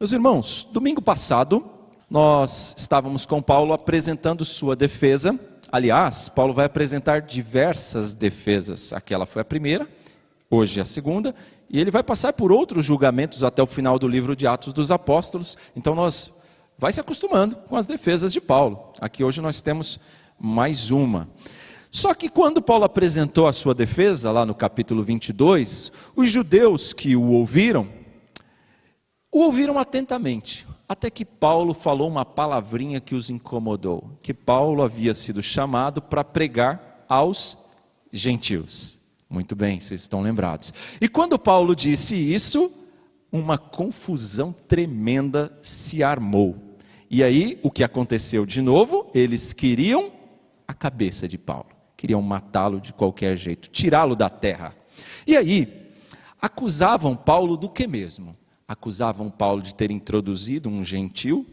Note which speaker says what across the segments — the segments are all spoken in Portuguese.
Speaker 1: Meus irmãos, domingo passado nós estávamos com Paulo apresentando sua defesa. Aliás, Paulo vai apresentar diversas defesas. Aquela foi a primeira, hoje a segunda, e ele vai passar por outros julgamentos até o final do livro de Atos dos Apóstolos. Então nós vai se acostumando com as defesas de Paulo. Aqui hoje nós temos mais uma. Só que quando Paulo apresentou a sua defesa, lá no capítulo 22, os judeus que o ouviram, o ouviram atentamente, até que Paulo falou uma palavrinha que os incomodou: que Paulo havia sido chamado para pregar aos gentios. Muito bem, vocês estão lembrados. E quando Paulo disse isso, uma confusão tremenda se armou. E aí, o que aconteceu de novo? Eles queriam a cabeça de Paulo, queriam matá-lo de qualquer jeito, tirá-lo da terra. E aí, acusavam Paulo do que mesmo? Acusavam Paulo de ter introduzido um gentil,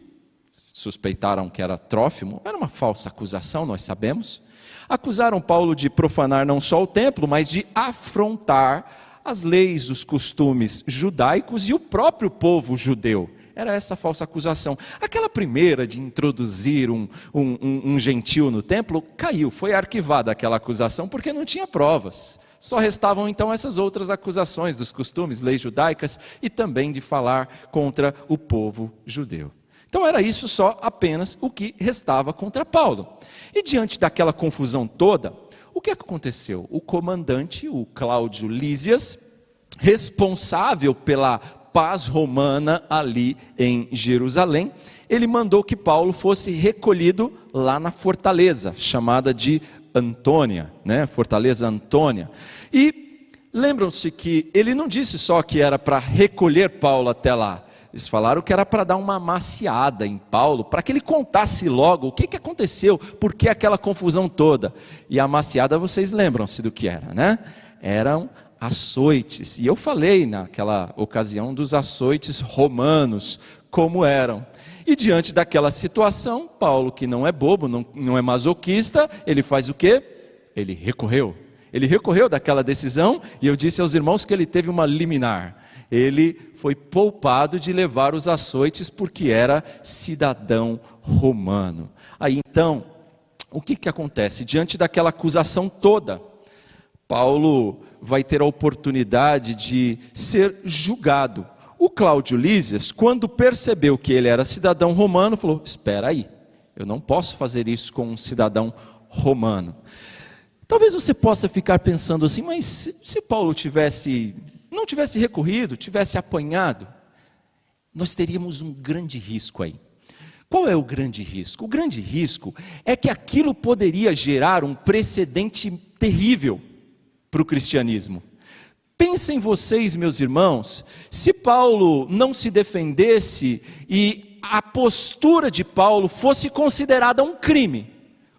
Speaker 1: suspeitaram que era Trófimo, era uma falsa acusação, nós sabemos. Acusaram Paulo de profanar não só o templo, mas de afrontar as leis, os costumes judaicos e o próprio povo judeu. Era essa falsa acusação. Aquela primeira de introduzir um, um, um, gentil no templo caiu, foi arquivada aquela acusação porque não tinha provas. Só restavam então essas outras acusações dos costumes, leis judaicas e também de falar contra o povo judeu. Então era isso só apenas o que restava contra Paulo. E diante daquela confusão toda, o que aconteceu? O comandante, o Cláudio Lísias, responsável pela paz romana ali em Jerusalém, ele mandou que Paulo fosse recolhido lá na fortaleza, chamada de Antônia, né? Fortaleza Antônia. E lembram-se que ele não disse só que era para recolher Paulo até lá. Eles falaram que era para dar uma maciada em Paulo, para que ele contasse logo o que, que aconteceu, por que aquela confusão toda. E a maciada, vocês lembram-se do que era, né? Eram açoites. E eu falei naquela ocasião dos açoites romanos, como eram. E diante daquela situação, Paulo, que não é bobo, não, não é masoquista, ele faz o quê? Ele recorreu. Ele recorreu daquela decisão e eu disse aos irmãos que ele teve uma liminar. Ele foi poupado de levar os açoites porque era cidadão romano. Aí então, o que, que acontece? Diante daquela acusação toda, Paulo vai ter a oportunidade de ser julgado o Cláudio Lísias, quando percebeu que ele era cidadão romano, falou: Espera aí, eu não posso fazer isso com um cidadão romano. Talvez você possa ficar pensando assim, mas se Paulo tivesse, não tivesse recorrido, tivesse apanhado, nós teríamos um grande risco aí. Qual é o grande risco? O grande risco é que aquilo poderia gerar um precedente terrível para o cristianismo. Pensem vocês, meus irmãos, se Paulo não se defendesse e a postura de Paulo fosse considerada um crime,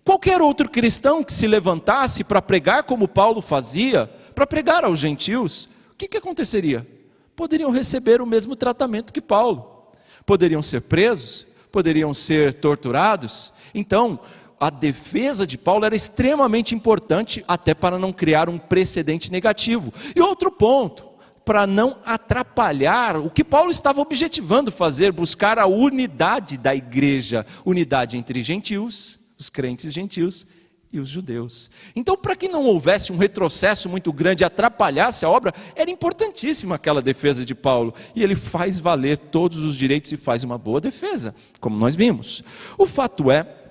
Speaker 1: qualquer outro cristão que se levantasse para pregar como Paulo fazia, para pregar aos gentios, o que, que aconteceria? Poderiam receber o mesmo tratamento que Paulo, poderiam ser presos, poderiam ser torturados. Então, a defesa de Paulo era extremamente importante, até para não criar um precedente negativo. E outro ponto, para não atrapalhar o que Paulo estava objetivando fazer, buscar a unidade da igreja, unidade entre gentios, os crentes gentios e os judeus. Então, para que não houvesse um retrocesso muito grande, atrapalhasse a obra, era importantíssima aquela defesa de Paulo. E ele faz valer todos os direitos e faz uma boa defesa, como nós vimos. O fato é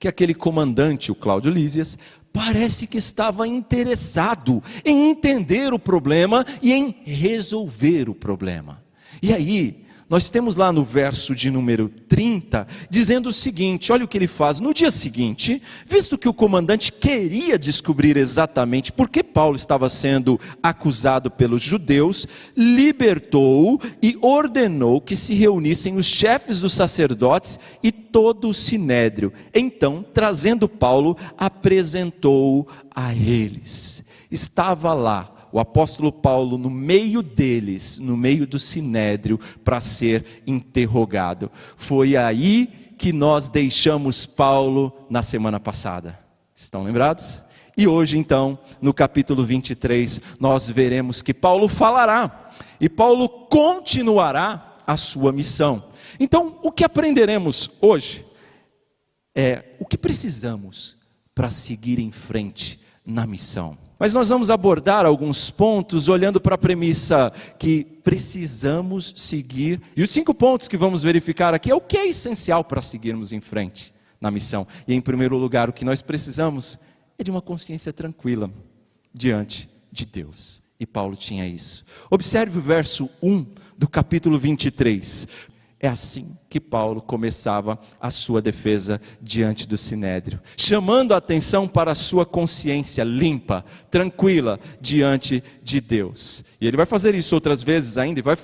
Speaker 1: que aquele comandante, o Cláudio Lísias, parece que estava interessado em entender o problema e em resolver o problema. E aí, nós temos lá no verso de número 30, dizendo o seguinte: olha o que ele faz. No dia seguinte, visto que o comandante queria descobrir exatamente por que Paulo estava sendo acusado pelos judeus, libertou e ordenou que se reunissem os chefes dos sacerdotes e todo o sinédrio. Então, trazendo Paulo, apresentou a eles. Estava lá o apóstolo Paulo no meio deles, no meio do sinédrio, para ser interrogado. Foi aí que nós deixamos Paulo na semana passada. Estão lembrados? E hoje, então, no capítulo 23, nós veremos que Paulo falará, e Paulo continuará a sua missão. Então, o que aprenderemos hoje é o que precisamos para seguir em frente na missão. Mas nós vamos abordar alguns pontos olhando para a premissa que precisamos seguir. E os cinco pontos que vamos verificar aqui é o que é essencial para seguirmos em frente na missão. E em primeiro lugar, o que nós precisamos é de uma consciência tranquila diante de Deus. E Paulo tinha isso. Observe o verso 1 do capítulo 23. É assim que Paulo começava a sua defesa diante do sinédrio, chamando a atenção para a sua consciência limpa, tranquila diante de Deus. E ele vai fazer isso outras vezes ainda, e vai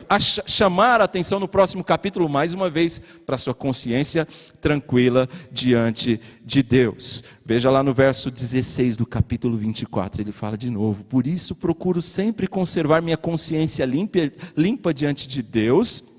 Speaker 1: chamar a atenção no próximo capítulo mais uma vez para a sua consciência tranquila diante de Deus. Veja lá no verso 16 do capítulo 24, ele fala de novo: Por isso procuro sempre conservar minha consciência limpa, limpa diante de Deus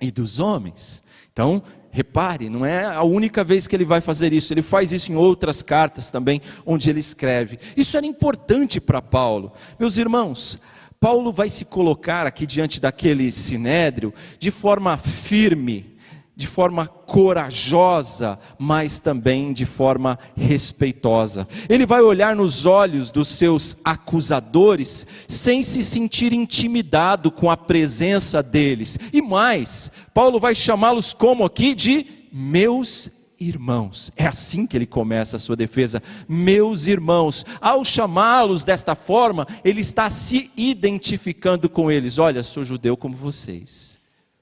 Speaker 1: e dos homens. Então, repare, não é a única vez que ele vai fazer isso, ele faz isso em outras cartas também, onde ele escreve. Isso era importante para Paulo. Meus irmãos, Paulo vai se colocar aqui diante daquele sinédrio de forma firme, de forma corajosa, mas também de forma respeitosa. Ele vai olhar nos olhos dos seus acusadores sem se sentir intimidado com a presença deles. E mais, Paulo vai chamá-los como aqui de meus irmãos. É assim que ele começa a sua defesa. Meus irmãos, ao chamá-los desta forma, ele está se identificando com eles. Olha, sou judeu como vocês.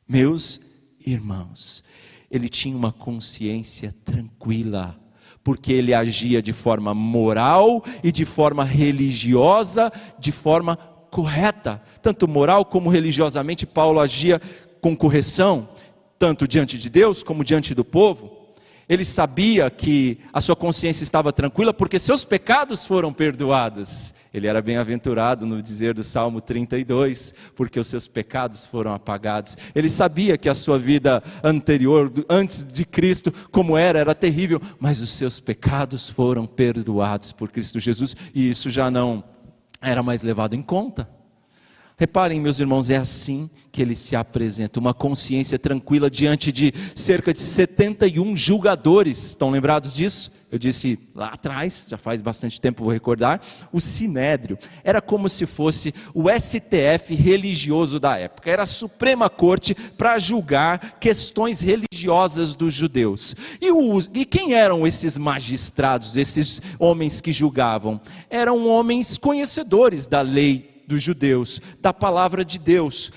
Speaker 1: Meus irmãos. Ele tinha uma consciência tranquila, porque ele agia de forma moral e de forma religiosa, de forma correta. Tanto moral como religiosamente, Paulo agia com correção, tanto diante de Deus como diante do povo. Ele sabia que a sua consciência estava tranquila porque seus pecados foram perdoados. Ele era bem-aventurado no dizer do Salmo 32, porque os seus pecados foram apagados. Ele sabia que a sua vida anterior, antes de Cristo, como era, era terrível, mas os seus pecados foram perdoados por Cristo Jesus e isso já não era mais levado em conta. Reparem, meus irmãos, é assim que ele se apresenta, uma consciência tranquila diante de cerca de 71 julgadores. Estão lembrados disso? Eu disse lá atrás, já faz bastante tempo, vou recordar. O Sinédrio era como se fosse o STF religioso da época, era a Suprema Corte para julgar questões religiosas dos judeus. E, o, e quem eram esses magistrados, esses homens que julgavam? Eram homens conhecedores da lei dos judeus, da palavra de Deus.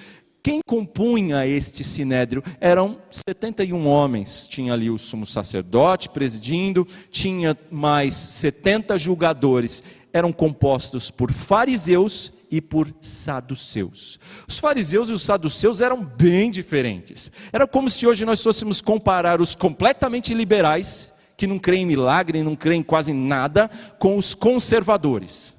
Speaker 1: Quem compunha este sinédrio eram 71 homens. Tinha ali o sumo sacerdote presidindo, tinha mais 70 julgadores. Eram compostos por fariseus e por saduceus. Os fariseus e os saduceus eram bem diferentes. Era como se hoje nós fôssemos comparar os completamente liberais, que não creem em milagre, não creem em quase nada, com os conservadores.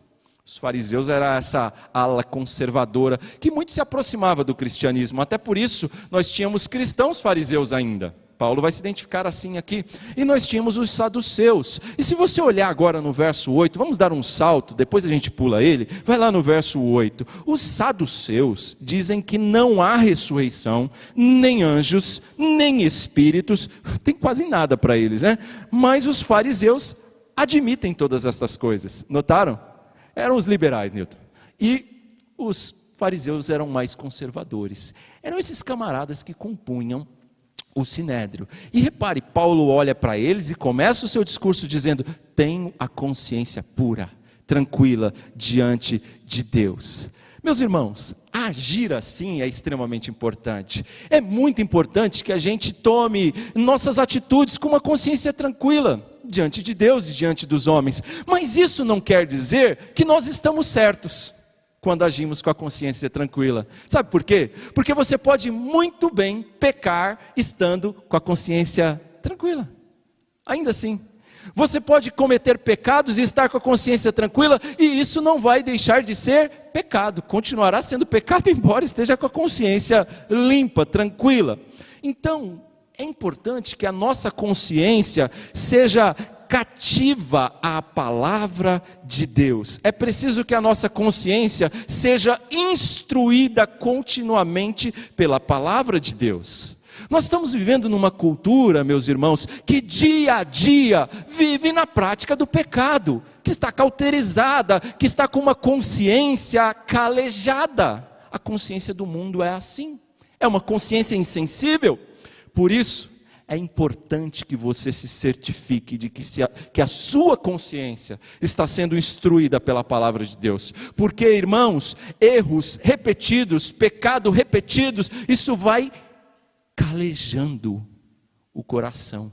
Speaker 1: Os fariseus era essa ala conservadora que muito se aproximava do cristianismo. Até por isso nós tínhamos cristãos fariseus ainda. Paulo vai se identificar assim aqui. E nós tínhamos os saduceus. E se você olhar agora no verso 8, vamos dar um salto, depois a gente pula ele. Vai lá no verso 8. Os saduceus dizem que não há ressurreição, nem anjos, nem espíritos. Tem quase nada para eles, né? Mas os fariseus admitem todas essas coisas. Notaram? Eram os liberais, Newton. E os fariseus eram mais conservadores. Eram esses camaradas que compunham o sinédrio. E repare, Paulo olha para eles e começa o seu discurso dizendo: tenho a consciência pura, tranquila diante de Deus. Meus irmãos, agir assim é extremamente importante. É muito importante que a gente tome nossas atitudes com uma consciência tranquila diante de Deus e diante dos homens. Mas isso não quer dizer que nós estamos certos quando agimos com a consciência tranquila. Sabe por quê? Porque você pode muito bem pecar estando com a consciência tranquila. Ainda assim. Você pode cometer pecados e estar com a consciência tranquila, e isso não vai deixar de ser pecado, continuará sendo pecado, embora esteja com a consciência limpa, tranquila. Então, é importante que a nossa consciência seja cativa à palavra de Deus. É preciso que a nossa consciência seja instruída continuamente pela palavra de Deus. Nós estamos vivendo numa cultura, meus irmãos, que dia a dia vive na prática do pecado, que está cauterizada, que está com uma consciência calejada. A consciência do mundo é assim, é uma consciência insensível. Por isso, é importante que você se certifique de que, a, que a sua consciência está sendo instruída pela palavra de Deus. Porque, irmãos, erros repetidos, pecado repetidos, isso vai calejando o coração,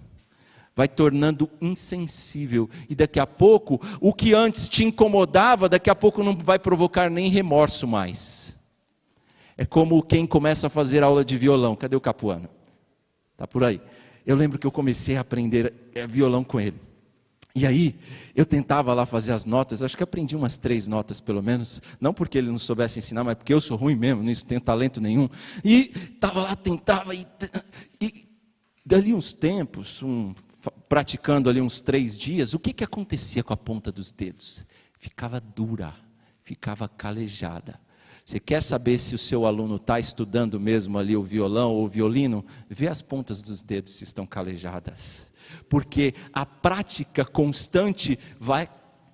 Speaker 1: vai tornando insensível, e daqui a pouco, o que antes te incomodava, daqui a pouco não vai provocar nem remorso mais. É como quem começa a fazer aula de violão. Cadê o Capuano? Está por aí. Eu lembro que eu comecei a aprender é, violão com ele. E aí, eu tentava lá fazer as notas, acho que aprendi umas três notas pelo menos, não porque ele não soubesse ensinar, mas porque eu sou ruim mesmo, nisso tenho talento nenhum. E estava lá, tentava, e, e dali uns tempos, um, praticando ali uns três dias, o que, que acontecia com a ponta dos dedos? Ficava dura, ficava calejada. Você quer saber se o seu aluno está estudando mesmo ali o violão ou o violino? Vê as pontas dos dedos se estão calejadas. Porque a prática constante vai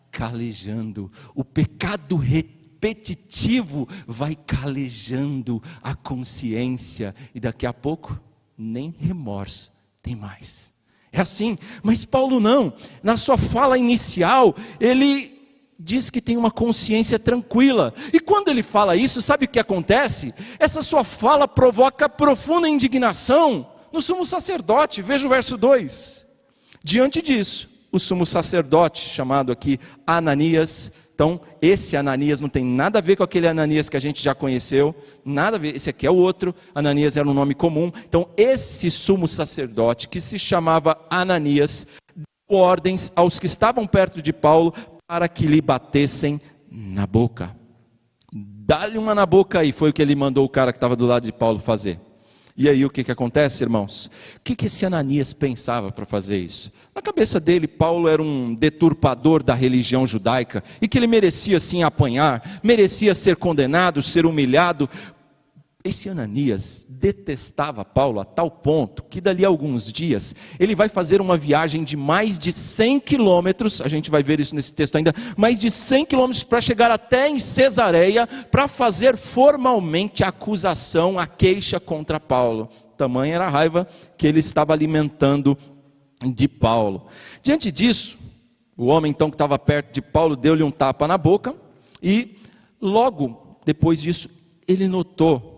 Speaker 1: calejando, o pecado repetitivo vai calejando a consciência, e daqui a pouco, nem remorso tem mais. É assim, mas Paulo não, na sua fala inicial, ele diz que tem uma consciência tranquila. E quando ele fala isso, sabe o que acontece? Essa sua fala provoca profunda indignação no sumo sacerdote. Veja o verso 2. Diante disso, o sumo sacerdote, chamado aqui Ananias, então esse Ananias não tem nada a ver com aquele Ananias que a gente já conheceu, nada a ver, esse aqui é o outro, Ananias era um nome comum. Então esse sumo sacerdote, que se chamava Ananias, ordens aos que estavam perto de Paulo para que lhe batessem na boca. Dá-lhe uma na boca aí, foi o que ele mandou o cara que estava do lado de Paulo fazer. E aí o que, que acontece, irmãos? O que, que esse Ananias pensava para fazer isso? Na cabeça dele, Paulo era um deturpador da religião judaica e que ele merecia sim apanhar, merecia ser condenado, ser humilhado. Esse Ananias detestava Paulo a tal ponto que dali a alguns dias ele vai fazer uma viagem de mais de 100 quilômetros, a gente vai ver isso nesse texto ainda, mais de 100 quilômetros para chegar até em Cesareia para fazer formalmente a acusação, a queixa contra Paulo. Tamanha era a raiva que ele estava alimentando de Paulo. Diante disso, o homem então que estava perto de Paulo deu-lhe um tapa na boca e logo depois disso ele notou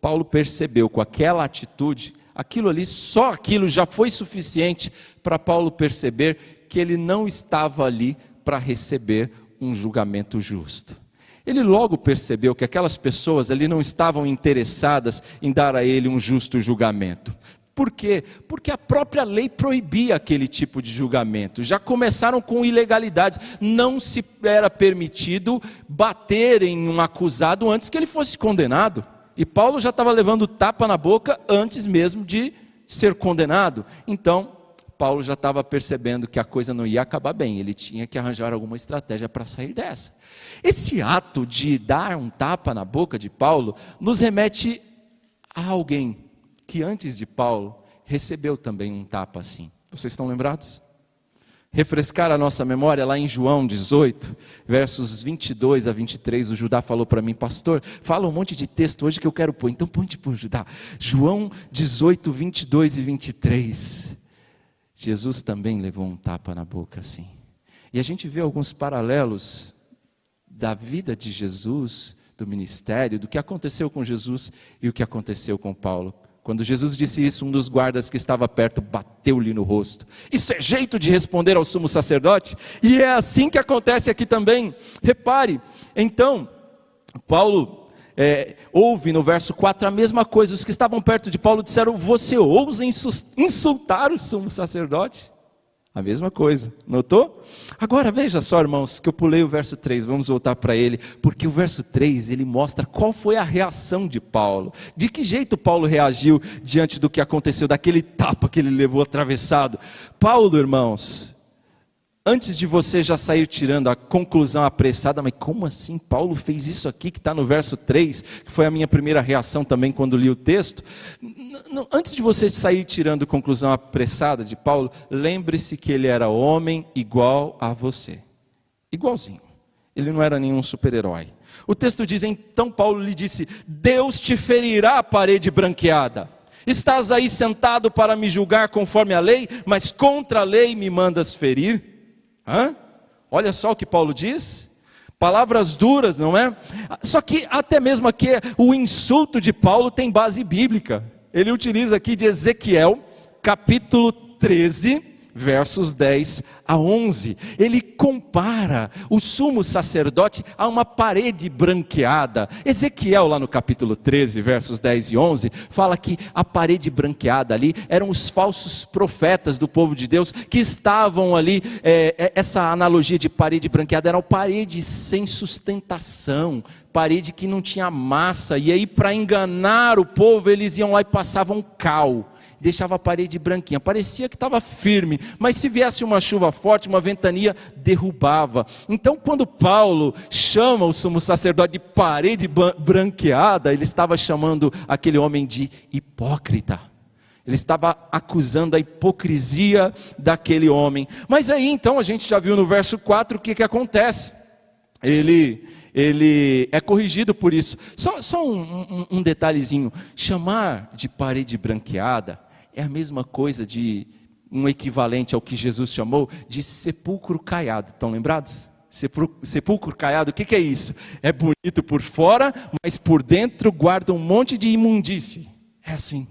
Speaker 1: Paulo percebeu com aquela atitude, aquilo ali, só aquilo já foi suficiente para Paulo perceber que ele não estava ali para receber um julgamento justo. Ele logo percebeu que aquelas pessoas ali não estavam interessadas em dar a ele um justo julgamento. Por quê? Porque a própria lei proibia aquele tipo de julgamento. Já começaram com ilegalidades. Não se era permitido bater em um acusado antes que ele fosse condenado. E Paulo já estava levando tapa na boca antes mesmo de ser condenado. Então, Paulo já estava percebendo que a coisa não ia acabar bem, ele tinha que arranjar alguma estratégia para sair dessa. Esse ato de dar um tapa na boca de Paulo nos remete a alguém que antes de Paulo recebeu também um tapa assim. Vocês estão lembrados? Refrescar a nossa memória, lá em João 18, versos 22 a 23, o Judá falou para mim, pastor, fala um monte de texto hoje que eu quero pôr, então põe por Judá. João 18, 22 e 23. Jesus também levou um tapa na boca assim. E a gente vê alguns paralelos da vida de Jesus, do ministério, do que aconteceu com Jesus e o que aconteceu com Paulo. Quando Jesus disse isso, um dos guardas que estava perto bateu-lhe no rosto. Isso é jeito de responder ao sumo sacerdote? E é assim que acontece aqui também. Repare, então, Paulo é, ouve no verso 4 a mesma coisa. Os que estavam perto de Paulo disseram: Você ousa insultar o sumo sacerdote? A mesma coisa, notou? Agora veja só, irmãos, que eu pulei o verso 3, vamos voltar para ele, porque o verso 3 ele mostra qual foi a reação de Paulo. De que jeito Paulo reagiu diante do que aconteceu, daquele tapa que ele levou atravessado. Paulo, irmãos, antes de você já sair tirando a conclusão apressada, mas como assim Paulo fez isso aqui que está no verso 3, que foi a minha primeira reação também quando li o texto, antes de você sair tirando conclusão apressada de Paulo, lembre-se que ele era homem igual a você, igualzinho, ele não era nenhum super-herói. O texto diz: então Paulo lhe disse: Deus te ferirá a parede branqueada. Estás aí sentado para me julgar conforme a lei, mas contra a lei me mandas ferir? Hã? Olha só o que Paulo diz. Palavras duras, não é? Só que até mesmo aqui o insulto de Paulo tem base bíblica. Ele utiliza aqui de Ezequiel, capítulo 13, versos 10 a 11. Ele compara o sumo sacerdote a uma parede branqueada. Ezequiel, lá no capítulo 13, versos 10 e 11, fala que a parede branqueada ali eram os falsos profetas do povo de Deus que estavam ali. É, é essa analogia de parede branqueada era uma parede sem sustentação, parede que não tinha massa, e aí para enganar o povo eles iam lá e passavam cal deixava a parede branquinha. Parecia que estava firme, mas se viesse uma chuva forte, uma ventania, derrubava. Então, quando Paulo chama o sumo sacerdote de parede branqueada, ele estava chamando aquele homem de hipócrita. Ele estava acusando a hipocrisia daquele homem. Mas aí então a gente já viu no verso 4 o que, que acontece. Ele, ele é corrigido por isso. Só, só um, um, um detalhezinho: chamar de parede branqueada é a mesma coisa de um equivalente ao que Jesus chamou de sepulcro caiado. Estão lembrados? Sepulcro caiado, o que, que é isso? É bonito por fora, mas por dentro guarda um monte de imundície. É assim.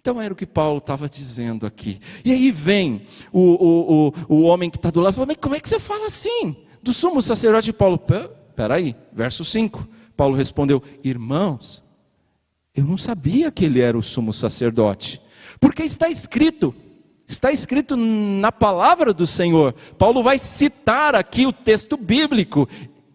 Speaker 1: Então era o que Paulo estava dizendo aqui. E aí vem o, o, o, o homem que está do lado e fala: Mas como é que você fala assim? Do sumo sacerdote Paulo. Peraí, verso 5. Paulo respondeu: Irmãos, eu não sabia que ele era o sumo sacerdote. Porque está escrito, está escrito na palavra do Senhor. Paulo vai citar aqui o texto bíblico,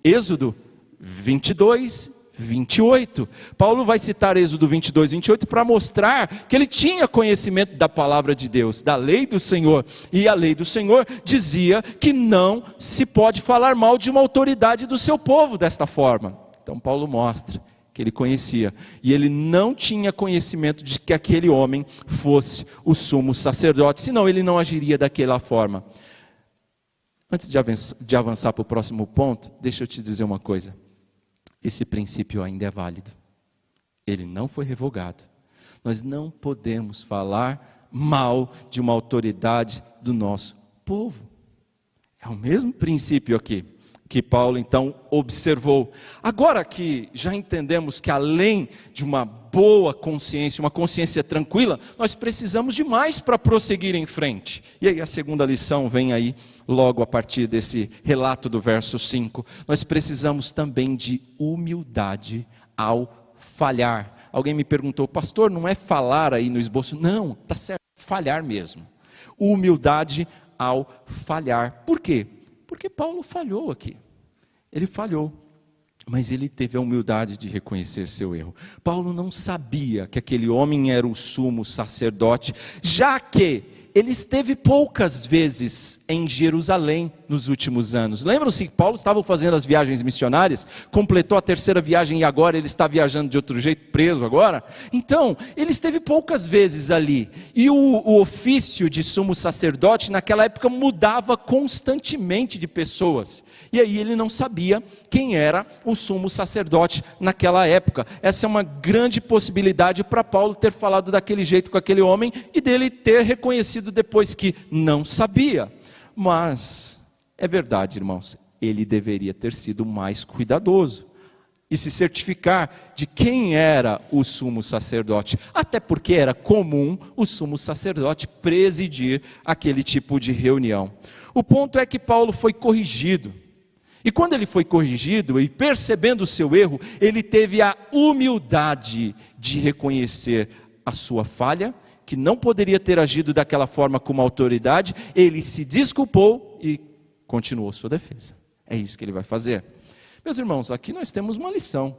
Speaker 1: Êxodo 22, 28. Paulo vai citar Êxodo 22, 28 para mostrar que ele tinha conhecimento da palavra de Deus, da lei do Senhor. E a lei do Senhor dizia que não se pode falar mal de uma autoridade do seu povo desta forma. Então Paulo mostra que ele conhecia, e ele não tinha conhecimento de que aquele homem fosse o sumo sacerdote, senão ele não agiria daquela forma. Antes de avançar, de avançar para o próximo ponto, deixa eu te dizer uma coisa: esse princípio ainda é válido, ele não foi revogado. Nós não podemos falar mal de uma autoridade do nosso povo. É o mesmo princípio aqui que Paulo então observou. Agora que já entendemos que além de uma boa consciência, uma consciência tranquila, nós precisamos de mais para prosseguir em frente. E aí a segunda lição vem aí logo a partir desse relato do verso 5. Nós precisamos também de humildade ao falhar. Alguém me perguntou, pastor, não é falar aí no esboço? Não, tá certo, falhar mesmo. Humildade ao falhar. Por quê? Porque Paulo falhou aqui. Ele falhou. Mas ele teve a humildade de reconhecer seu erro. Paulo não sabia que aquele homem era o sumo sacerdote, já que ele esteve poucas vezes em Jerusalém nos últimos anos. Lembram-se que Paulo estava fazendo as viagens missionárias, completou a terceira viagem e agora ele está viajando de outro jeito, preso agora? Então, ele esteve poucas vezes ali. E o, o ofício de sumo sacerdote naquela época mudava constantemente de pessoas. E aí ele não sabia quem era o sumo sacerdote naquela época. Essa é uma grande possibilidade para Paulo ter falado daquele jeito com aquele homem e dele ter reconhecido depois que não sabia. Mas é verdade, irmãos, ele deveria ter sido mais cuidadoso e se certificar de quem era o sumo sacerdote, até porque era comum o sumo sacerdote presidir aquele tipo de reunião. O ponto é que Paulo foi corrigido. E quando ele foi corrigido e percebendo o seu erro, ele teve a humildade de reconhecer a sua falha, que não poderia ter agido daquela forma como autoridade, ele se desculpou e continuou sua defesa. É isso que ele vai fazer. Meus irmãos, aqui nós temos uma lição,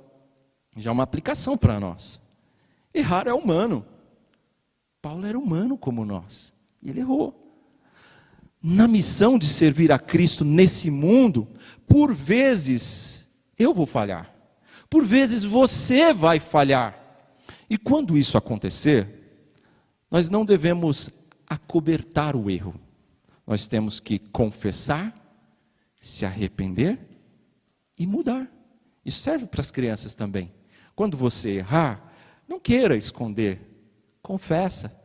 Speaker 1: já uma aplicação para nós. Errar é humano. Paulo era humano como nós, e ele errou. na missão de servir a Cristo nesse mundo, por vezes eu vou falhar, por vezes você vai falhar. E quando isso acontecer, nós não devemos acobertar o erro, nós temos que confessar, se arrepender e mudar. Isso serve para as crianças também. Quando você errar, não queira esconder, confessa.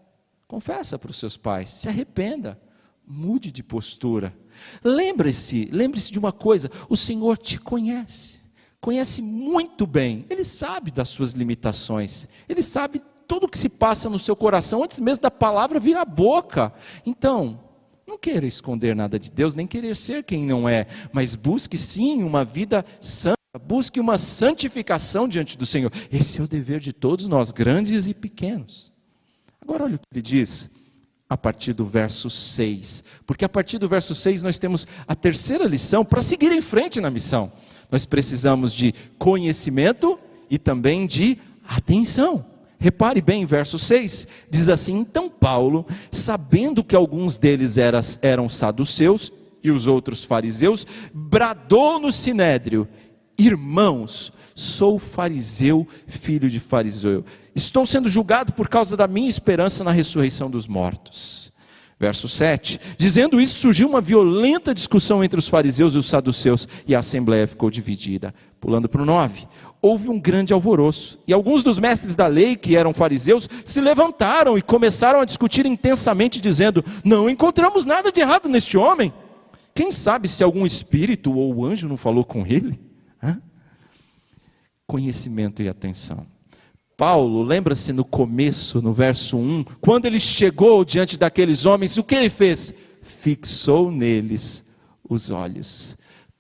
Speaker 1: Confessa para os seus pais, se arrependa, mude de postura. Lembre-se, lembre-se de uma coisa: o Senhor te conhece, conhece muito bem, Ele sabe das suas limitações, Ele sabe tudo o que se passa no seu coração antes mesmo da palavra vir à boca. Então, não queira esconder nada de Deus, nem querer ser quem não é, mas busque sim uma vida santa, busque uma santificação diante do Senhor. Esse é o dever de todos nós, grandes e pequenos. Agora olha o que ele diz a partir do verso 6, porque a partir do verso 6 nós temos a terceira lição para seguir em frente na missão. Nós precisamos de conhecimento e também de atenção. Repare bem, verso 6, diz assim: Então Paulo, sabendo que alguns deles eram saduceus e os outros fariseus, bradou no sinédrio: Irmãos, sou fariseu, filho de fariseu. Estou sendo julgado por causa da minha esperança na ressurreição dos mortos. Verso 7. Dizendo isso, surgiu uma violenta discussão entre os fariseus e os saduceus, e a assembleia ficou dividida. Pulando para o 9. Houve um grande alvoroço, e alguns dos mestres da lei, que eram fariseus, se levantaram e começaram a discutir intensamente, dizendo: Não encontramos nada de errado neste homem. Quem sabe se algum espírito ou anjo não falou com ele? Hã? Conhecimento e atenção. Paulo, lembra-se no começo, no verso 1, quando ele chegou diante daqueles homens, o que ele fez? Fixou neles os olhos.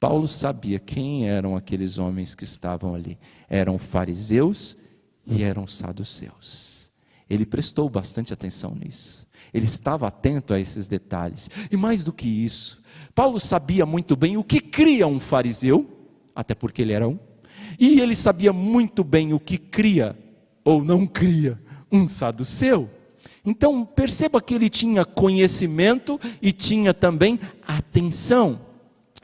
Speaker 1: Paulo sabia quem eram aqueles homens que estavam ali. Eram fariseus e eram saduceus. Ele prestou bastante atenção nisso. Ele estava atento a esses detalhes. E mais do que isso, Paulo sabia muito bem o que cria um fariseu, até porque ele era um, e ele sabia muito bem o que cria ou não cria um saduceu. Então perceba que ele tinha conhecimento e tinha também atenção.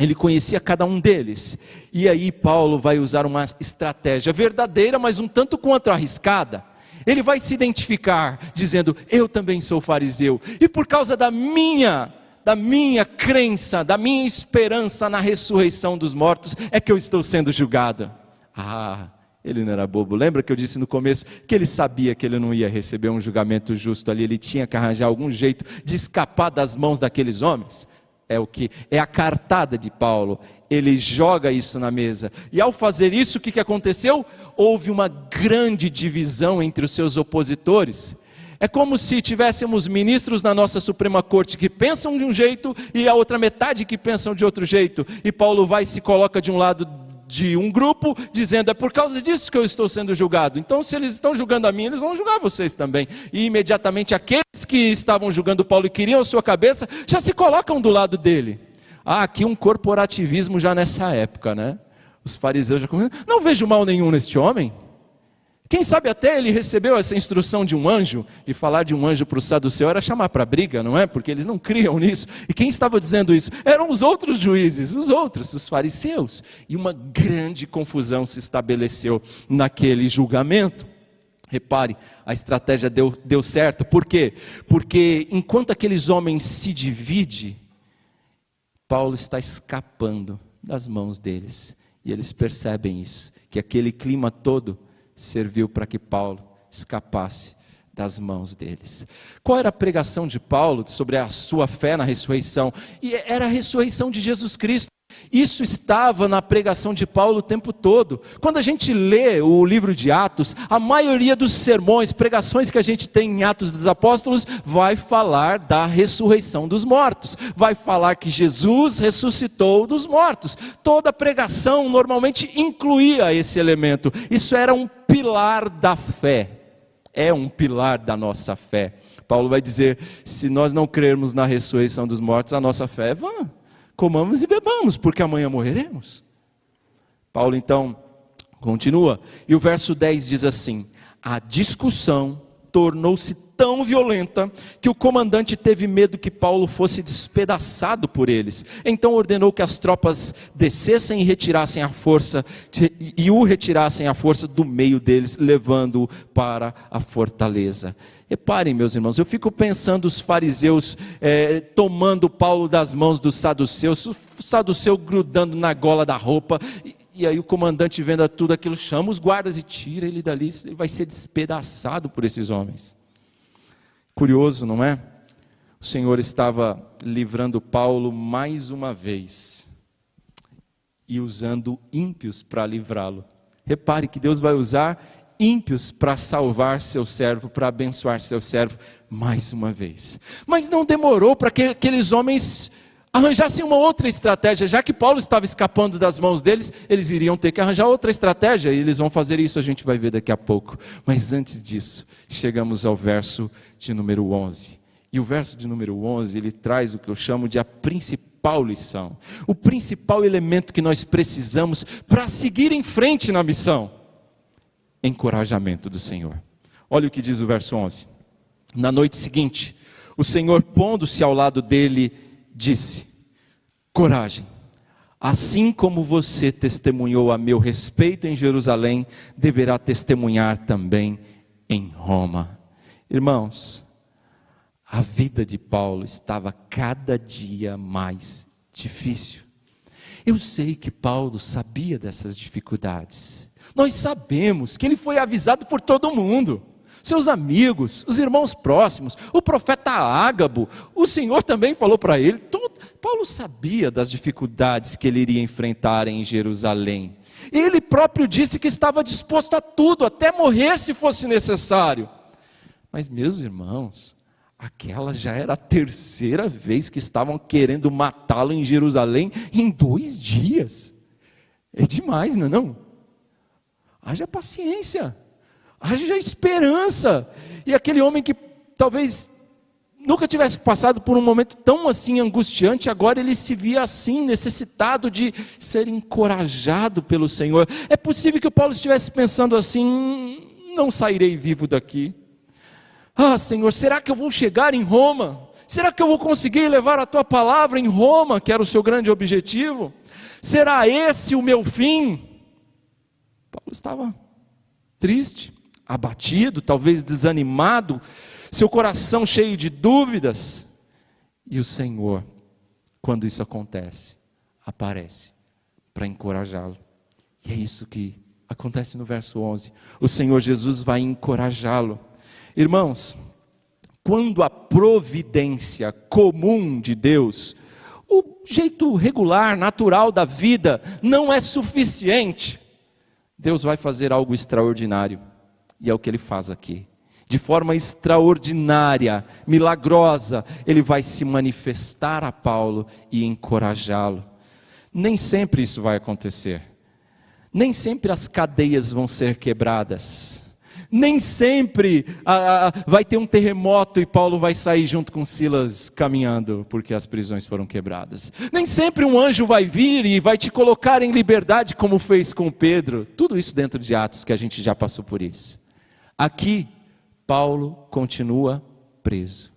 Speaker 1: Ele conhecia cada um deles. E aí Paulo vai usar uma estratégia verdadeira, mas um tanto quanto arriscada. Ele vai se identificar dizendo: "Eu também sou fariseu, e por causa da minha da minha crença, da minha esperança na ressurreição dos mortos é que eu estou sendo julgado". Ah, ele não era bobo. Lembra que eu disse no começo que ele sabia que ele não ia receber um julgamento justo ali, ele tinha que arranjar algum jeito de escapar das mãos daqueles homens? É o que é a cartada de Paulo. Ele joga isso na mesa. E ao fazer isso, o que, que aconteceu? Houve uma grande divisão entre os seus opositores. É como se tivéssemos ministros na nossa Suprema Corte que pensam de um jeito e a outra metade que pensam de outro jeito. E Paulo vai e se coloca de um lado de um grupo dizendo é por causa disso que eu estou sendo julgado. Então, se eles estão julgando a mim, eles vão julgar vocês também. E imediatamente aqueles que estavam julgando Paulo e queriam a sua cabeça já se colocam do lado dele. Ah, aqui um corporativismo já nessa época, né? Os fariseus já começam, não vejo mal nenhum neste homem. Quem sabe até ele recebeu essa instrução de um anjo, e falar de um anjo para o saduceu era chamar para briga, não é? Porque eles não criam nisso. E quem estava dizendo isso? Eram os outros juízes, os outros, os fariseus. E uma grande confusão se estabeleceu naquele julgamento. Repare, a estratégia deu, deu certo. Por quê? Porque enquanto aqueles homens se dividem, Paulo está escapando das mãos deles. E eles percebem isso, que aquele clima todo serviu para que Paulo escapasse das mãos deles. Qual era a pregação de Paulo sobre a sua fé na ressurreição? E era a ressurreição de Jesus Cristo. Isso estava na pregação de Paulo o tempo todo. Quando a gente lê o livro de Atos, a maioria dos sermões, pregações que a gente tem em Atos dos Apóstolos, vai falar da ressurreição dos mortos, vai falar que Jesus ressuscitou dos mortos. Toda pregação normalmente incluía esse elemento. Isso era um pilar da fé. É um pilar da nossa fé. Paulo vai dizer: se nós não crermos na ressurreição dos mortos, a nossa fé é vã comamos e bebamos, porque amanhã morreremos. Paulo então continua, e o verso 10 diz assim: a discussão tornou-se tão violenta que o comandante teve medo que Paulo fosse despedaçado por eles. Então ordenou que as tropas descessem e retirassem a força e o retirassem à força do meio deles, levando-o para a fortaleza. Reparem, meus irmãos, eu fico pensando os fariseus é, tomando Paulo das mãos dos saduceus, o saduceu grudando na gola da roupa, e, e aí o comandante vendo tudo aquilo, chama os guardas e tira ele dali, ele vai ser despedaçado por esses homens. Curioso, não é? O Senhor estava livrando Paulo mais uma vez e usando ímpios para livrá-lo. Repare que Deus vai usar ímpios para salvar seu servo, para abençoar seu servo mais uma vez. Mas não demorou para que aqueles homens arranjassem uma outra estratégia, já que Paulo estava escapando das mãos deles, eles iriam ter que arranjar outra estratégia, e eles vão fazer isso, a gente vai ver daqui a pouco. Mas antes disso, chegamos ao verso de número 11. E o verso de número 11, ele traz o que eu chamo de a principal lição, o principal elemento que nós precisamos para seguir em frente na missão encorajamento do Senhor. Olha o que diz o verso 11. Na noite seguinte, o Senhor, pondo-se ao lado dele, disse: Coragem, assim como você testemunhou a meu respeito em Jerusalém, deverá testemunhar também em Roma. Irmãos, a vida de Paulo estava cada dia mais difícil. Eu sei que Paulo sabia dessas dificuldades. Nós sabemos que ele foi avisado por todo mundo. Seus amigos, os irmãos próximos, o profeta Ágabo, o Senhor também falou para ele. Todo, Paulo sabia das dificuldades que ele iria enfrentar em Jerusalém. Ele próprio disse que estava disposto a tudo, até morrer se fosse necessário. Mas, meus irmãos, aquela já era a terceira vez que estavam querendo matá-lo em Jerusalém em dois dias. É demais, não é? Não? Haja paciência, haja esperança. E aquele homem que talvez nunca tivesse passado por um momento tão assim angustiante, agora ele se via assim, necessitado de ser encorajado pelo Senhor. É possível que o Paulo estivesse pensando assim: não sairei vivo daqui. Ah, Senhor, será que eu vou chegar em Roma? Será que eu vou conseguir levar a tua palavra em Roma, que era o seu grande objetivo? Será esse o meu fim? Paulo estava triste, abatido, talvez desanimado, seu coração cheio de dúvidas. E o Senhor, quando isso acontece, aparece para encorajá-lo. E é isso que acontece no verso 11. O Senhor Jesus vai encorajá-lo. Irmãos, quando a providência comum de Deus, o jeito regular, natural da vida, não é suficiente, Deus vai fazer algo extraordinário. E é o que ele faz aqui. De forma extraordinária, milagrosa, ele vai se manifestar a Paulo e encorajá-lo. Nem sempre isso vai acontecer. Nem sempre as cadeias vão ser quebradas. Nem sempre ah, ah, vai ter um terremoto e Paulo vai sair junto com Silas caminhando porque as prisões foram quebradas. Nem sempre um anjo vai vir e vai te colocar em liberdade como fez com Pedro. Tudo isso dentro de Atos que a gente já passou por isso. Aqui, Paulo continua preso.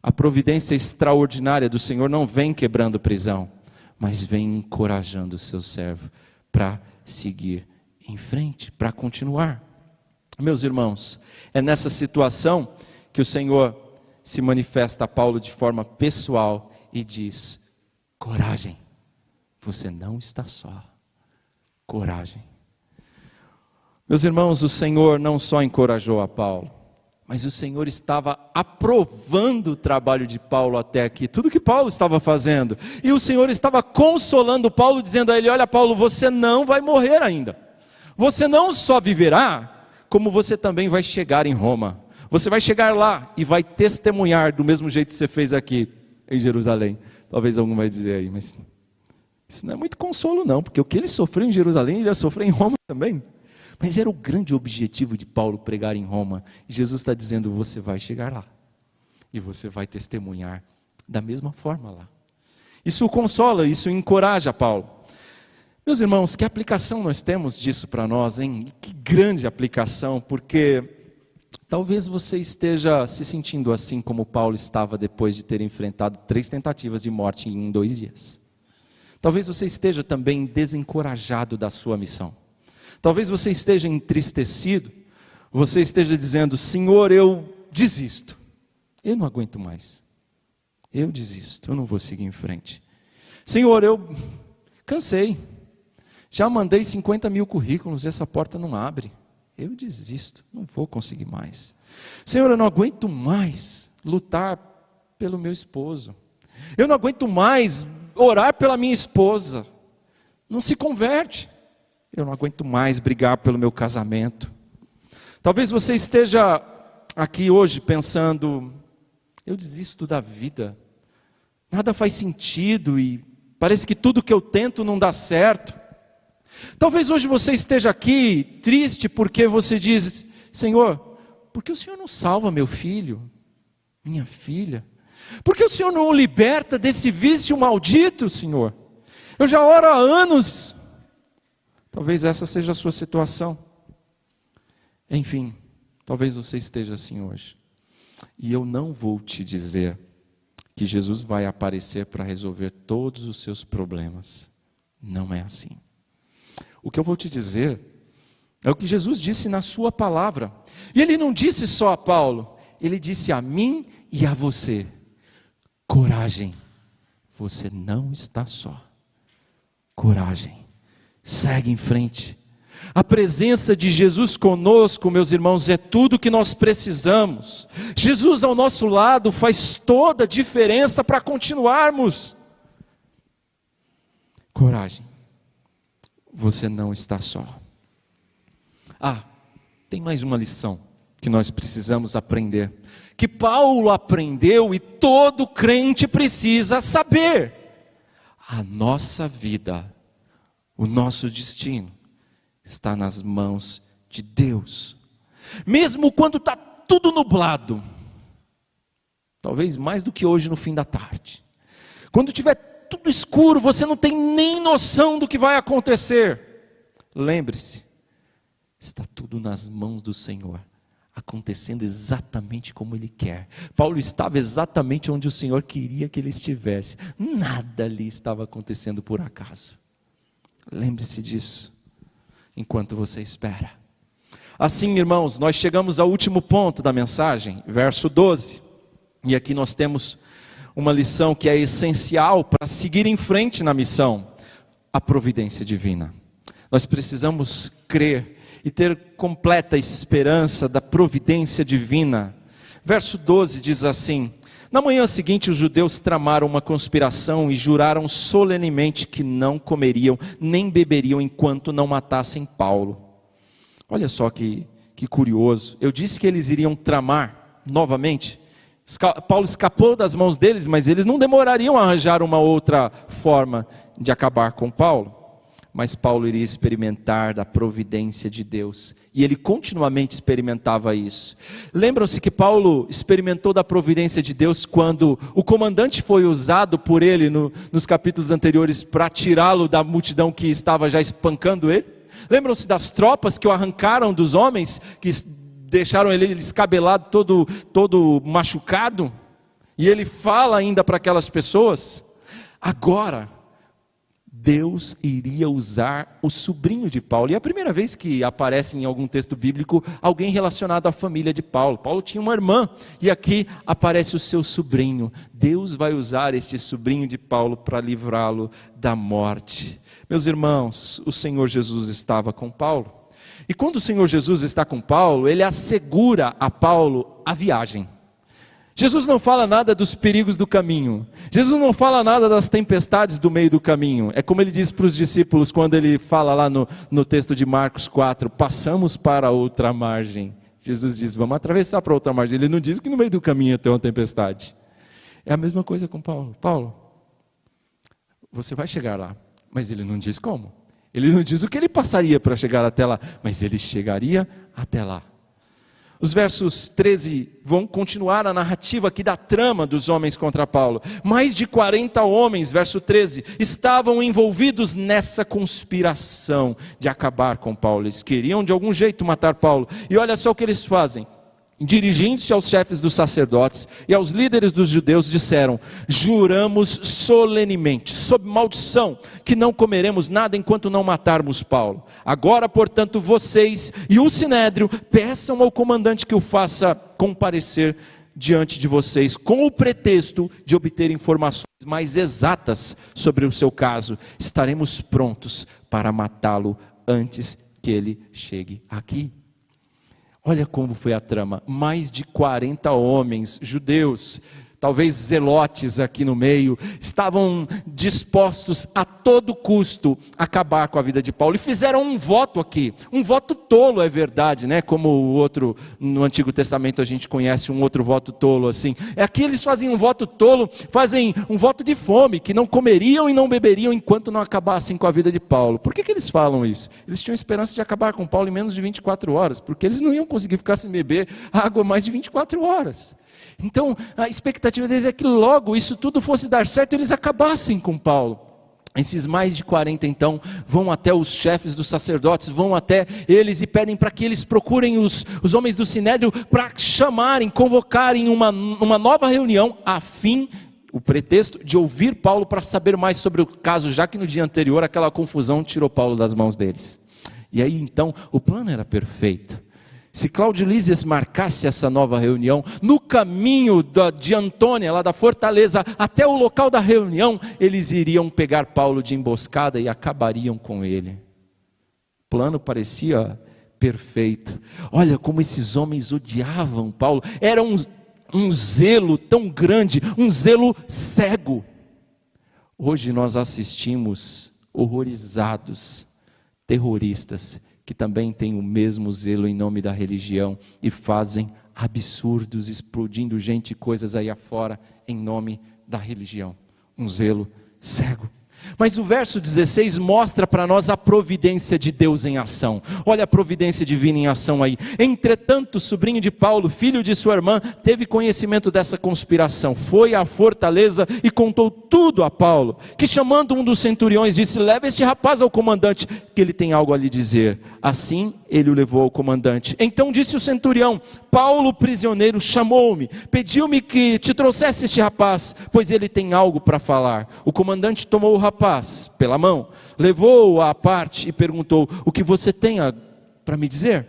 Speaker 1: A providência extraordinária do Senhor não vem quebrando prisão, mas vem encorajando o seu servo para seguir em frente, para continuar. Meus irmãos, é nessa situação que o Senhor se manifesta a Paulo de forma pessoal e diz: coragem, você não está só. Coragem. Meus irmãos, o Senhor não só encorajou a Paulo, mas o Senhor estava aprovando o trabalho de Paulo até aqui, tudo que Paulo estava fazendo. E o Senhor estava consolando Paulo, dizendo a ele: Olha, Paulo, você não vai morrer ainda. Você não só viverá, como você também vai chegar em Roma. Você vai chegar lá e vai testemunhar do mesmo jeito que você fez aqui em Jerusalém. Talvez algum vai dizer aí, mas isso não é muito consolo não, porque o que ele sofreu em Jerusalém, ele ia sofrer em Roma também. Mas era o grande objetivo de Paulo pregar em Roma. E Jesus está dizendo: você vai chegar lá. E você vai testemunhar da mesma forma lá. Isso o consola, isso encoraja Paulo. Meus irmãos, que aplicação nós temos disso para nós, hein? Que grande aplicação, porque Talvez você esteja se sentindo assim como Paulo estava depois de ter enfrentado três tentativas de morte em dois dias. Talvez você esteja também desencorajado da sua missão. Talvez você esteja entristecido. Você esteja dizendo: Senhor, eu desisto. Eu não aguento mais. Eu desisto. Eu não vou seguir em frente. Senhor, eu cansei. Já mandei 50 mil currículos e essa porta não abre. Eu desisto, não vou conseguir mais. Senhor, eu não aguento mais lutar pelo meu esposo. Eu não aguento mais orar pela minha esposa. Não se converte. Eu não aguento mais brigar pelo meu casamento. Talvez você esteja aqui hoje pensando: eu desisto da vida. Nada faz sentido e parece que tudo que eu tento não dá certo. Talvez hoje você esteja aqui triste porque você diz: Senhor, por que o Senhor não salva meu filho, minha filha? Por que o Senhor não o liberta desse vício maldito, Senhor? Eu já oro há anos. Talvez essa seja a sua situação. Enfim, talvez você esteja assim hoje. E eu não vou te dizer que Jesus vai aparecer para resolver todos os seus problemas. Não é assim. O que eu vou te dizer é o que Jesus disse na sua palavra. E ele não disse só a Paulo, ele disse a mim e a você: coragem, você não está só. Coragem, segue em frente. A presença de Jesus conosco, meus irmãos, é tudo que nós precisamos. Jesus ao nosso lado faz toda a diferença para continuarmos. Coragem você não está só. Ah, tem mais uma lição que nós precisamos aprender, que Paulo aprendeu e todo crente precisa saber. A nossa vida, o nosso destino, está nas mãos de Deus. Mesmo quando está tudo nublado, talvez mais do que hoje no fim da tarde, quando tiver tudo escuro, você não tem nem noção do que vai acontecer. Lembre-se, está tudo nas mãos do Senhor, acontecendo exatamente como Ele quer. Paulo estava exatamente onde o Senhor queria que ele estivesse, nada ali estava acontecendo por acaso. Lembre-se disso, enquanto você espera. Assim, irmãos, nós chegamos ao último ponto da mensagem, verso 12, e aqui nós temos uma lição que é essencial para seguir em frente na missão: a providência divina. Nós precisamos crer e ter completa esperança da providência divina. Verso 12 diz assim: Na manhã seguinte, os judeus tramaram uma conspiração e juraram solenemente que não comeriam nem beberiam enquanto não matassem Paulo. Olha só que, que curioso. Eu disse que eles iriam tramar novamente Paulo escapou das mãos deles, mas eles não demorariam a arranjar uma outra forma de acabar com Paulo. Mas Paulo iria experimentar da providência de Deus, e ele continuamente experimentava isso. Lembram-se que Paulo experimentou da providência de Deus quando o comandante foi usado por ele no, nos capítulos anteriores para tirá-lo da multidão que estava já espancando ele? Lembram-se das tropas que o arrancaram dos homens que deixaram ele escabelado, todo, todo machucado, e ele fala ainda para aquelas pessoas. Agora, Deus iria usar o sobrinho de Paulo. E é a primeira vez que aparece em algum texto bíblico alguém relacionado à família de Paulo. Paulo tinha uma irmã, e aqui aparece o seu sobrinho. Deus vai usar este sobrinho de Paulo para livrá-lo da morte. Meus irmãos, o Senhor Jesus estava com Paulo. E quando o Senhor Jesus está com Paulo, ele assegura a Paulo a viagem. Jesus não fala nada dos perigos do caminho. Jesus não fala nada das tempestades do meio do caminho. É como ele diz para os discípulos quando ele fala lá no, no texto de Marcos 4: passamos para outra margem. Jesus diz: vamos atravessar para outra margem. Ele não diz que no meio do caminho ter uma tempestade. É a mesma coisa com Paulo. Paulo, você vai chegar lá, mas ele não diz como. Ele não diz o que ele passaria para chegar até lá, mas ele chegaria até lá. Os versos 13 vão continuar a narrativa aqui da trama dos homens contra Paulo. Mais de 40 homens, verso 13, estavam envolvidos nessa conspiração de acabar com Paulo. Eles queriam de algum jeito matar Paulo. E olha só o que eles fazem. Dirigindo-se aos chefes dos sacerdotes e aos líderes dos judeus, disseram: Juramos solenemente, sob maldição, que não comeremos nada enquanto não matarmos Paulo. Agora, portanto, vocês e o sinédrio peçam ao comandante que o faça comparecer diante de vocês, com o pretexto de obter informações mais exatas sobre o seu caso. Estaremos prontos para matá-lo antes que ele chegue aqui. Olha como foi a trama: mais de 40 homens judeus talvez zelotes aqui no meio, estavam dispostos a todo custo a acabar com a vida de Paulo e fizeram um voto aqui, um voto tolo, é verdade, né? Como o outro no Antigo Testamento a gente conhece um outro voto tolo assim. É aqui eles fazem um voto tolo, fazem um voto de fome, que não comeriam e não beberiam enquanto não acabassem com a vida de Paulo. Por que, que eles falam isso? Eles tinham esperança de acabar com Paulo em menos de 24 horas, porque eles não iam conseguir ficar sem beber água mais de 24 horas. Então, a expectativa deles é que logo isso tudo fosse dar certo e eles acabassem com Paulo. Esses mais de 40 então vão até os chefes dos sacerdotes, vão até eles e pedem para que eles procurem os, os homens do sinédrio para chamarem, convocarem uma, uma nova reunião a fim o pretexto de ouvir Paulo para saber mais sobre o caso, já que no dia anterior aquela confusão tirou Paulo das mãos deles. E aí então o plano era perfeito. Se Lísias marcasse essa nova reunião, no caminho de Antônia, lá da fortaleza, até o local da reunião, eles iriam pegar Paulo de emboscada e acabariam com ele. O plano parecia perfeito. Olha como esses homens odiavam Paulo. Era um, um zelo tão grande, um zelo cego. Hoje nós assistimos horrorizados, terroristas, que também têm o mesmo zelo em nome da religião e fazem absurdos, explodindo gente e coisas aí afora em nome da religião. Um zelo cego. Mas o verso 16 mostra para nós a providência de Deus em ação. Olha a providência divina em ação aí. Entretanto, o sobrinho de Paulo, filho de sua irmã, teve conhecimento dessa conspiração. Foi à fortaleza e contou tudo a Paulo. Que chamando um dos centuriões, disse: Leva este rapaz ao comandante, que ele tem algo a lhe dizer. Assim ele o levou ao comandante. Então disse o centurião: Paulo, prisioneiro, chamou-me, pediu-me que te trouxesse este rapaz, pois ele tem algo para falar. O comandante tomou o rapaz pela mão, levou-o à parte e perguntou: O que você tem para me dizer?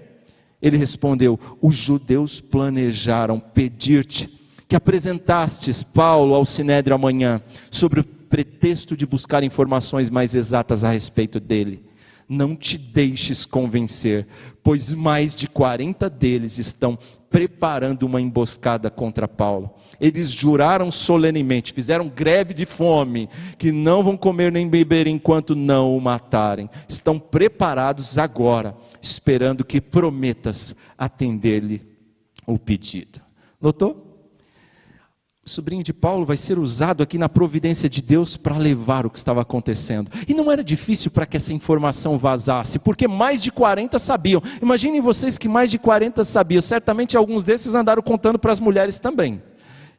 Speaker 1: Ele respondeu: Os judeus planejaram pedir-te que apresentastes Paulo ao sinédrio amanhã, sobre o pretexto de buscar informações mais exatas a respeito dele. Não te deixes convencer, pois mais de 40 deles estão preparando uma emboscada contra Paulo. Eles juraram solenemente, fizeram greve de fome, que não vão comer nem beber enquanto não o matarem. Estão preparados agora, esperando que prometas atender-lhe o pedido. Notou? Sobrinho de Paulo vai ser usado aqui na providência de Deus para levar o que estava acontecendo. E não era difícil para que essa informação vazasse, porque mais de 40 sabiam. Imaginem vocês que mais de 40 sabiam. Certamente alguns desses andaram contando para as mulheres também.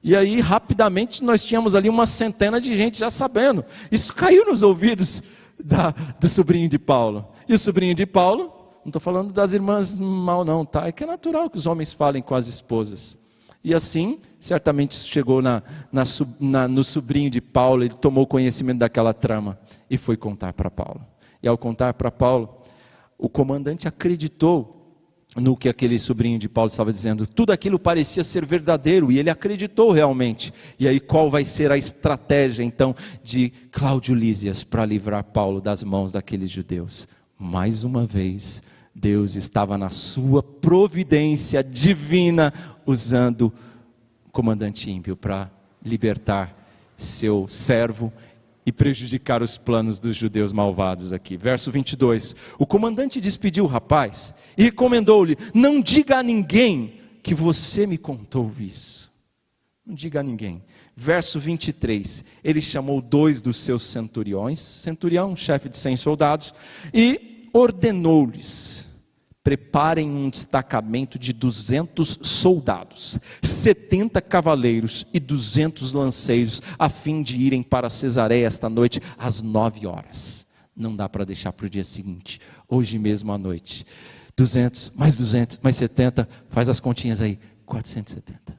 Speaker 1: E aí, rapidamente, nós tínhamos ali uma centena de gente já sabendo. Isso caiu nos ouvidos da, do sobrinho de Paulo. E o sobrinho de Paulo, não estou falando das irmãs mal, não, tá? É que é natural que os homens falem com as esposas. E assim, certamente chegou na, na, na, no sobrinho de Paulo, ele tomou conhecimento daquela trama e foi contar para Paulo. E ao contar para Paulo, o comandante acreditou no que aquele sobrinho de Paulo estava dizendo. Tudo aquilo parecia ser verdadeiro e ele acreditou realmente. E aí, qual vai ser a estratégia então de Cláudio Lísias para livrar Paulo das mãos daqueles judeus? Mais uma vez, Deus estava na sua providência divina usando comandante ímpio para libertar seu servo e prejudicar os planos dos judeus malvados aqui. Verso 22. O comandante despediu o rapaz e recomendou-lhe: Não diga a ninguém que você me contou isso. Não diga a ninguém. Verso 23. Ele chamou dois dos seus centuriões, centurião, chefe de cem soldados, e ordenou-lhes: preparem um destacamento de 200 soldados, 70 cavaleiros e 200 lanceiros, a fim de irem para Cesareia esta noite às nove horas. Não dá para deixar para o dia seguinte, hoje mesmo à noite. 200, mais 200, mais 70, faz as continhas aí. 470.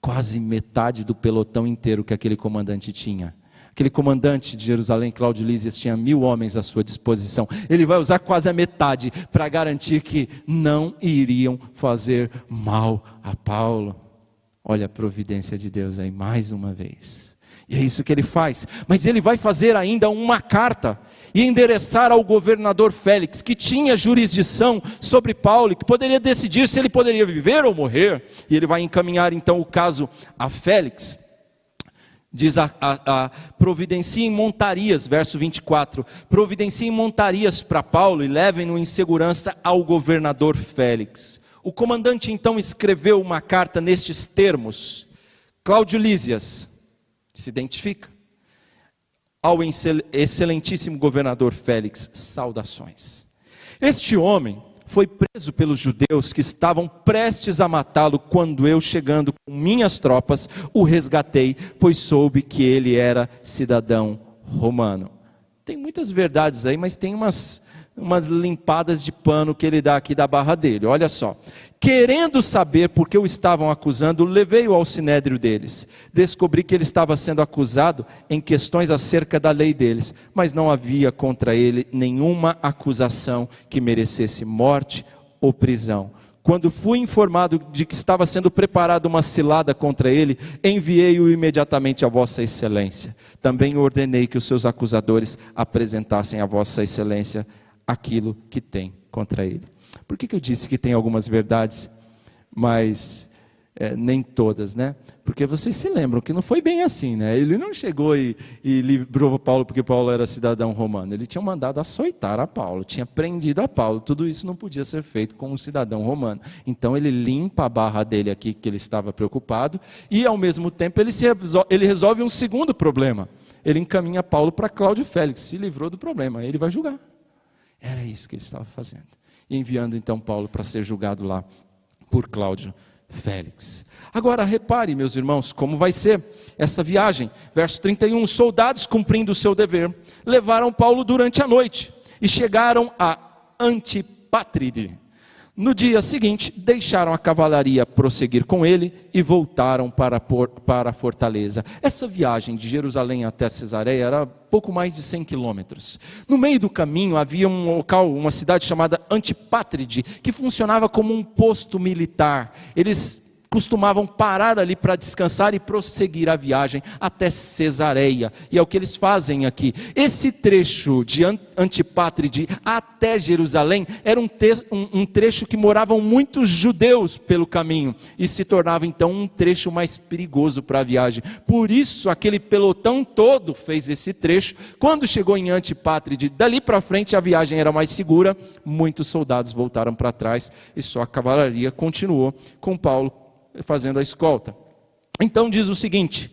Speaker 1: Quase metade do pelotão inteiro que aquele comandante tinha. Aquele comandante de Jerusalém, Cláudio Lísias, tinha mil homens à sua disposição. Ele vai usar quase a metade para garantir que não iriam fazer mal a Paulo. Olha a providência de Deus aí mais uma vez. E é isso que ele faz. Mas ele vai fazer ainda uma carta e endereçar ao governador Félix, que tinha jurisdição sobre Paulo, e que poderia decidir se ele poderia viver ou morrer. E ele vai encaminhar então o caso a Félix. Diz a, a, a providenciem montarias, verso 24: providenciem montarias para Paulo e levem-no em segurança ao governador Félix. O comandante então escreveu uma carta nestes termos: Cláudio Lísias se identifica ao excelentíssimo governador Félix, saudações. Este homem foi preso pelos judeus que estavam prestes a matá-lo quando eu, chegando com minhas tropas, o resgatei, pois soube que ele era cidadão romano. Tem muitas verdades aí, mas tem umas, umas limpadas de pano que ele dá aqui da barra dele. Olha só. Querendo saber por que o estavam acusando, levei-o ao sinédrio deles. Descobri que ele estava sendo acusado em questões acerca da lei deles, mas não havia contra ele nenhuma acusação que merecesse morte ou prisão. Quando fui informado de que estava sendo preparada uma cilada contra ele, enviei-o imediatamente a Vossa Excelência. Também ordenei que os seus acusadores apresentassem a Vossa Excelência aquilo que tem contra ele. Por que, que eu disse que tem algumas verdades, mas é, nem todas, né? Porque vocês se lembram que não foi bem assim, né? Ele não chegou e, e livrou Paulo porque Paulo era cidadão romano. Ele tinha mandado açoitar a Paulo, tinha prendido a Paulo. Tudo isso não podia ser feito com um cidadão romano. Então ele limpa a barra dele aqui, que ele estava preocupado, e ao mesmo tempo ele, resolve, ele resolve um segundo problema. Ele encaminha Paulo para Cláudio Félix, se livrou do problema, ele vai julgar. Era isso que ele estava fazendo e enviando então Paulo para ser julgado lá por Cláudio Félix. Agora repare, meus irmãos, como vai ser essa viagem. Verso 31: Soldados, cumprindo o seu dever, levaram Paulo durante a noite e chegaram a Antipátride no dia seguinte, deixaram a cavalaria prosseguir com ele e voltaram para, para a fortaleza. Essa viagem de Jerusalém até Cesareia era pouco mais de 100 quilômetros. No meio do caminho havia um local, uma cidade chamada Antipátride, que funcionava como um posto militar. Eles costumavam parar ali para descansar e prosseguir a viagem até Cesareia. E é o que eles fazem aqui. Esse trecho de Antipátride até Jerusalém era um, um trecho que moravam muitos judeus pelo caminho e se tornava então um trecho mais perigoso para a viagem. Por isso aquele pelotão todo fez esse trecho. Quando chegou em Antipátride, dali para frente a viagem era mais segura. Muitos soldados voltaram para trás e só a cavalaria continuou com Paulo fazendo a escolta. Então diz o seguinte: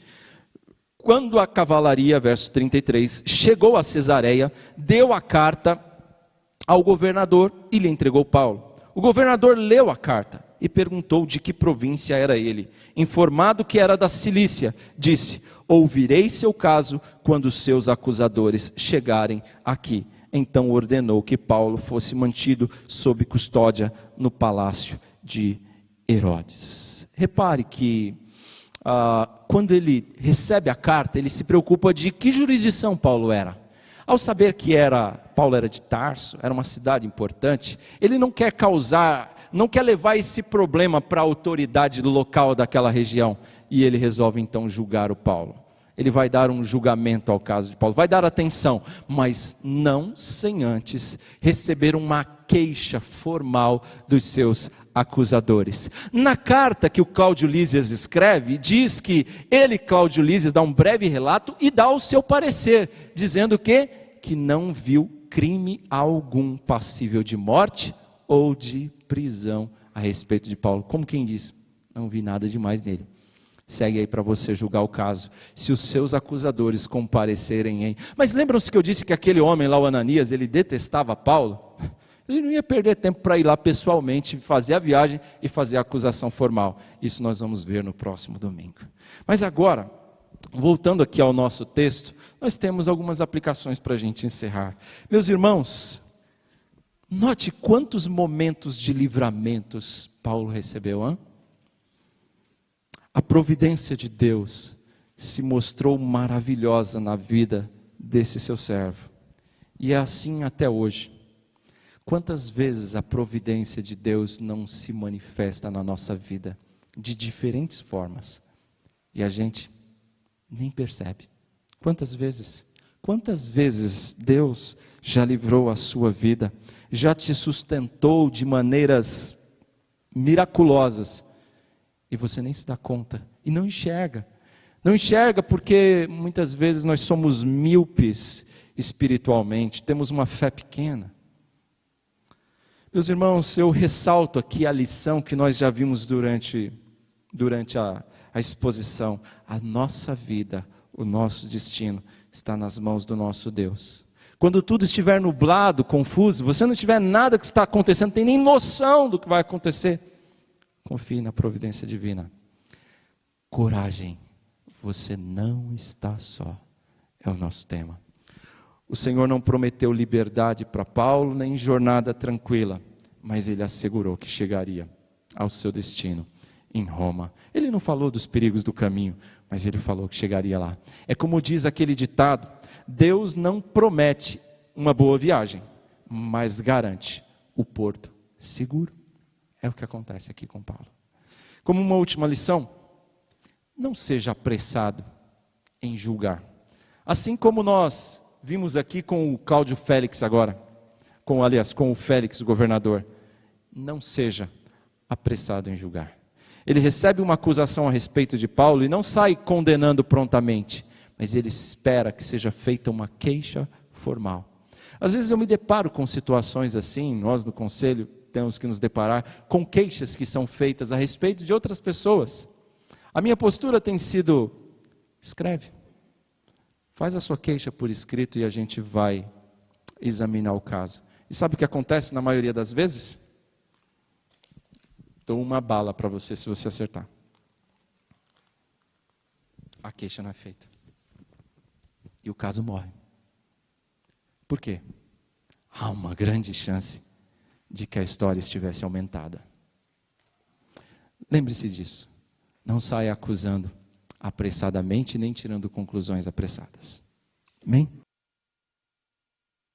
Speaker 1: quando a cavalaria, verso 33, chegou a Cesareia, deu a carta ao governador e lhe entregou Paulo. O governador leu a carta e perguntou de que província era ele. Informado que era da Cilícia, disse: Ouvirei seu caso quando seus acusadores chegarem aqui. Então ordenou que Paulo fosse mantido sob custódia no palácio de Herodes. Repare que ah, quando ele recebe a carta, ele se preocupa de que jurisdição Paulo era. Ao saber que era Paulo era de Tarso, era uma cidade importante, ele não quer causar, não quer levar esse problema para a autoridade local daquela região, e ele resolve então julgar o Paulo. Ele vai dar um julgamento ao caso de Paulo, vai dar atenção, mas não sem antes receber uma queixa formal dos seus acusadores. Na carta que o Cláudio Lísias escreve, diz que ele, Cláudio Lísias, dá um breve relato e dá o seu parecer, dizendo que que não viu crime algum passível de morte ou de prisão a respeito de Paulo. Como quem diz, não vi nada demais nele. Segue aí para você julgar o caso. Se os seus acusadores comparecerem em. Mas lembram-se que eu disse que aquele homem lá, o Ananias, ele detestava Paulo? Ele não ia perder tempo para ir lá pessoalmente, fazer a viagem e fazer a acusação formal. Isso nós vamos ver no próximo domingo. Mas agora, voltando aqui ao nosso texto, nós temos algumas aplicações para a gente encerrar. Meus irmãos, note quantos momentos de livramentos Paulo recebeu. Hein? A providência de Deus se mostrou maravilhosa na vida desse seu servo. E é assim até hoje. Quantas vezes a providência de Deus não se manifesta na nossa vida de diferentes formas e a gente nem percebe? Quantas vezes? Quantas vezes Deus já livrou a sua vida, já te sustentou de maneiras miraculosas e você nem se dá conta e não enxerga. Não enxerga porque muitas vezes nós somos míopes espiritualmente, temos uma fé pequena. Meus irmãos, eu ressalto aqui a lição que nós já vimos durante, durante a, a exposição. A nossa vida, o nosso destino está nas mãos do nosso Deus. Quando tudo estiver nublado, confuso, você não tiver nada que está acontecendo, tem nem noção do que vai acontecer, confie na providência divina. Coragem, você não está só, é o nosso tema. O Senhor não prometeu liberdade para Paulo, nem jornada tranquila, mas ele assegurou que chegaria ao seu destino em Roma. Ele não falou dos perigos do caminho, mas ele falou que chegaria lá. É como diz aquele ditado: Deus não promete uma boa viagem, mas garante o porto seguro. É o que acontece aqui com Paulo. Como uma última lição, não seja apressado em julgar. Assim como nós vimos aqui com o Cláudio Félix agora, com aliás, com o Félix, o governador, não seja apressado em julgar. Ele recebe uma acusação a respeito de Paulo e não sai condenando prontamente, mas ele espera que seja feita uma queixa formal. Às vezes eu me deparo com situações assim, nós no conselho temos que nos deparar com queixas que são feitas a respeito de outras pessoas. A minha postura tem sido: escreve, Faz a sua queixa por escrito e a gente vai examinar o caso. E sabe o que acontece na maioria das vezes? Dou uma bala para você se você acertar. A queixa não é feita. E o caso morre. Por quê? Há uma grande chance de que a história estivesse aumentada. Lembre-se disso. Não saia acusando apressadamente, nem tirando conclusões apressadas. Amém?